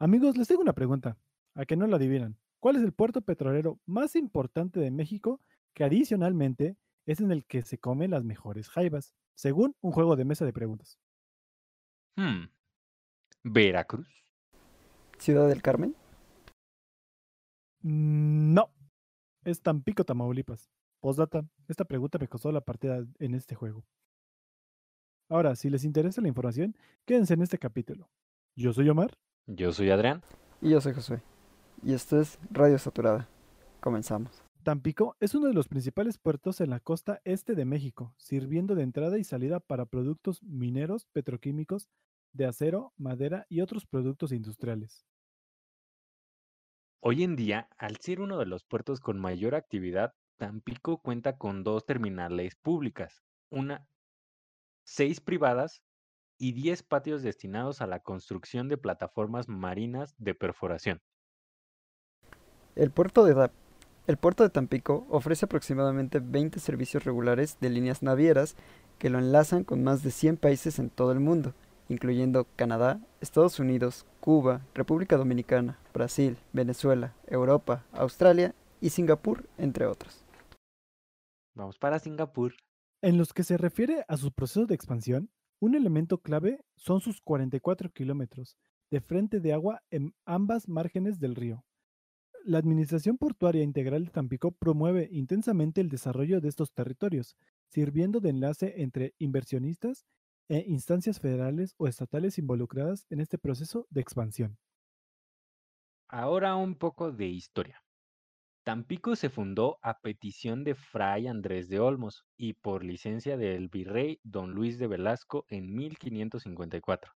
Amigos, les tengo una pregunta, a que no la adivinan. ¿Cuál es el puerto petrolero más importante de México que adicionalmente es en el que se comen las mejores jaivas, según un juego de mesa de preguntas? Hmm, Veracruz. Ciudad del Carmen. Mm, No, es Tampico, Tamaulipas. Postdata, esta pregunta me costó la partida en este juego. Ahora, si les interesa la información, quédense en este capítulo. Yo soy Omar. Yo soy Adrián. Y yo soy Josué. Y esto es Radio Saturada. Comenzamos. Tampico es uno de los principales puertos en la costa este de México, sirviendo de entrada y salida para productos mineros, petroquímicos, de acero, madera y otros productos industriales. Hoy en día, al ser uno de los puertos con mayor actividad, Tampico cuenta con dos terminales públicas, una, seis privadas y diez patios destinados a la construcción de plataformas marinas de perforación. El puerto de, Da- el puerto de Tampico ofrece aproximadamente 20 servicios regulares de líneas navieras que lo enlazan con más de 100 países en todo el mundo, incluyendo Canadá, Estados Unidos, Cuba, República Dominicana, Brasil, Venezuela, Europa, Australia y Singapur, entre otros. Vamos para Singapur. En los que se refiere a su proceso de expansión, un elemento clave son sus 44 kilómetros de frente de agua en ambas márgenes del río. La Administración Portuaria Integral de Tampico promueve intensamente el desarrollo de estos territorios, sirviendo de enlace entre inversionistas e instancias federales o estatales involucradas en este proceso de expansión. Ahora un poco de historia. Tampico se fundó a petición de Fray Andrés de Olmos y por licencia del virrey don Luis de Velasco en 1554.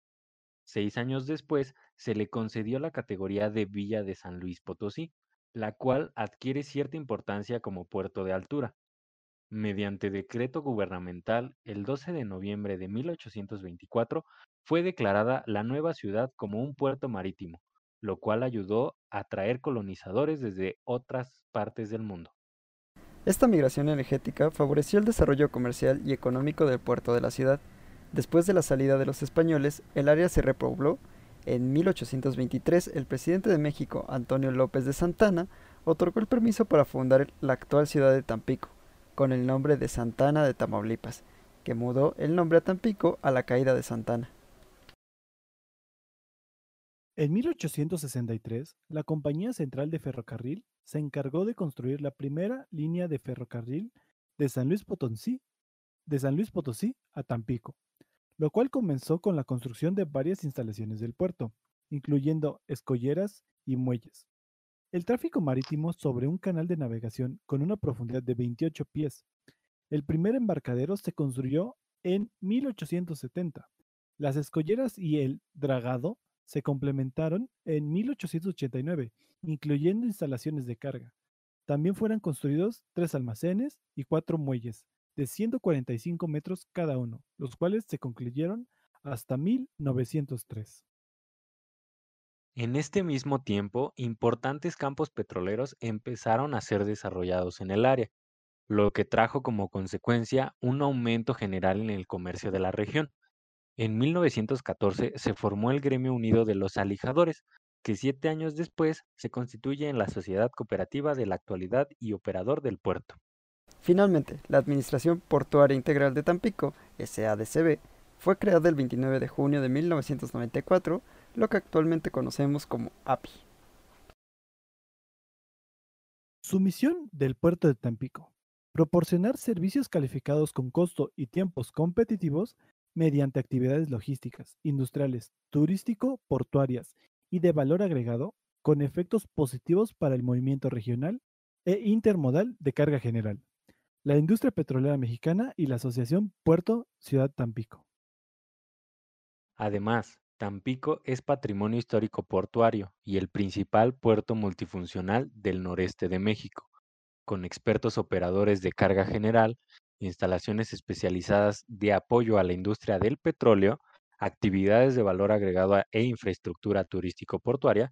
Seis años después se le concedió la categoría de Villa de San Luis Potosí, la cual adquiere cierta importancia como puerto de altura. Mediante decreto gubernamental, el 12 de noviembre de 1824 fue declarada la nueva ciudad como un puerto marítimo, lo cual ayudó a atraer colonizadores desde otras partes del mundo. Esta migración energética favoreció el desarrollo comercial y económico del puerto de la ciudad. Después de la salida de los españoles, el área se repobló. En 1823, el presidente de México, Antonio López de Santana, otorgó el permiso para fundar la actual ciudad de Tampico, con el nombre de Santana de Tamaulipas, que mudó el nombre a Tampico a la caída de Santana. En 1863, la Compañía Central de Ferrocarril se encargó de construir la primera línea de ferrocarril de San Luis Potosí, de San Luis Potosí a Tampico, lo cual comenzó con la construcción de varias instalaciones del puerto, incluyendo escolleras y muelles. El tráfico marítimo sobre un canal de navegación con una profundidad de 28 pies. El primer embarcadero se construyó en 1870. Las escolleras y el dragado se complementaron en 1889, incluyendo instalaciones de carga. También fueron construidos tres almacenes y cuatro muelles de 145 metros cada uno, los cuales se concluyeron hasta 1903. En este mismo tiempo, importantes campos petroleros empezaron a ser desarrollados en el área, lo que trajo como consecuencia un aumento general en el comercio de la región. En 1914 se formó el Gremio Unido de los Alijadores, que siete años después se constituye en la sociedad cooperativa de la actualidad y operador del puerto. Finalmente, la Administración Portuaria Integral de Tampico, SADCB, fue creada el 29 de junio de 1994, lo que actualmente conocemos como API. Su misión del puerto de Tampico, proporcionar servicios calificados con costo y tiempos competitivos mediante actividades logísticas, industriales, turístico-portuarias y de valor agregado, con efectos positivos para el movimiento regional e intermodal de carga general, la industria petrolera mexicana y la Asociación Puerto Ciudad Tampico. Además, Tampico es patrimonio histórico portuario y el principal puerto multifuncional del noreste de México, con expertos operadores de carga general, instalaciones especializadas de apoyo a la industria del petróleo, actividades de valor agregado e infraestructura turístico-portuaria,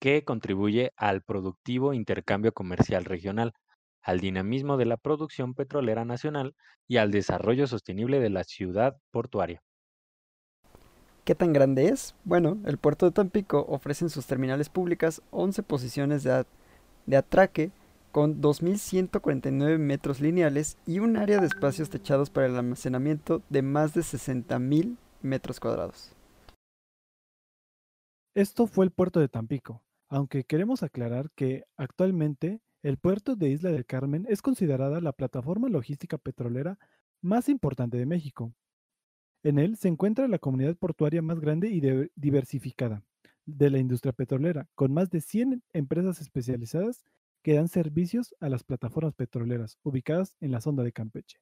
que contribuye al productivo intercambio comercial regional, al dinamismo de la producción petrolera nacional y al desarrollo sostenible de la ciudad portuaria. ¿Qué tan grande es? Bueno, el puerto de Tampico ofrece en sus terminales públicas 11 posiciones de, de atraque con 2.149 metros lineales y un área de espacios techados para el almacenamiento de más de 60.000 metros cuadrados. Esto fue el puerto de Tampico, aunque queremos aclarar que actualmente el puerto de Isla del Carmen es considerada la plataforma logística petrolera más importante de México. En él se encuentra la comunidad portuaria más grande y diversificada de la industria petrolera, con más de 100 empresas especializadas que dan servicios a las plataformas petroleras ubicadas en la sonda de Campeche.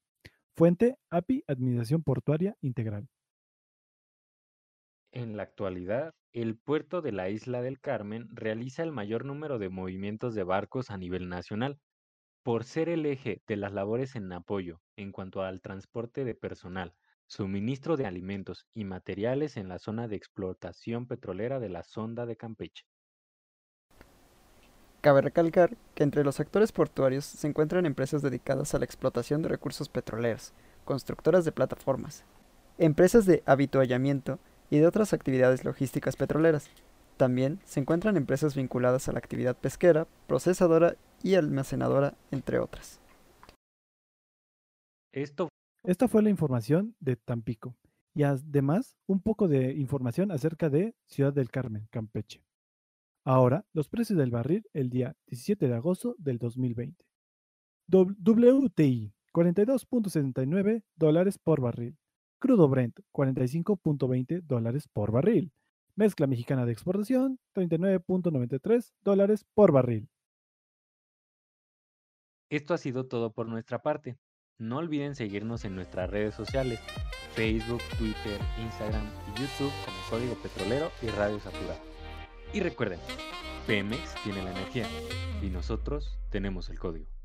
Fuente API Administración Portuaria Integral. En la actualidad, el puerto de la isla del Carmen realiza el mayor número de movimientos de barcos a nivel nacional, por ser el eje de las labores en apoyo en cuanto al transporte de personal, suministro de alimentos y materiales en la zona de explotación petrolera de la sonda de Campeche. Cabe recalcar que entre los actores portuarios se encuentran empresas dedicadas a la explotación de recursos petroleros, constructoras de plataformas, empresas de habituallamiento y de otras actividades logísticas petroleras. También se encuentran empresas vinculadas a la actividad pesquera, procesadora y almacenadora, entre otras. Esto esta fue la información de Tampico y además un poco de información acerca de Ciudad del Carmen, Campeche. Ahora, los precios del barril el día 17 de agosto del 2020. WTI, 42.69 dólares por barril. Crudo Brent, 45.20 dólares por barril. Mezcla mexicana de exportación, 39.93 dólares por barril. Esto ha sido todo por nuestra parte. No olviden seguirnos en nuestras redes sociales, Facebook, Twitter, Instagram y YouTube como Código Petrolero y Radio Saturada. Y recuerden, Pemex tiene la energía y nosotros tenemos el código.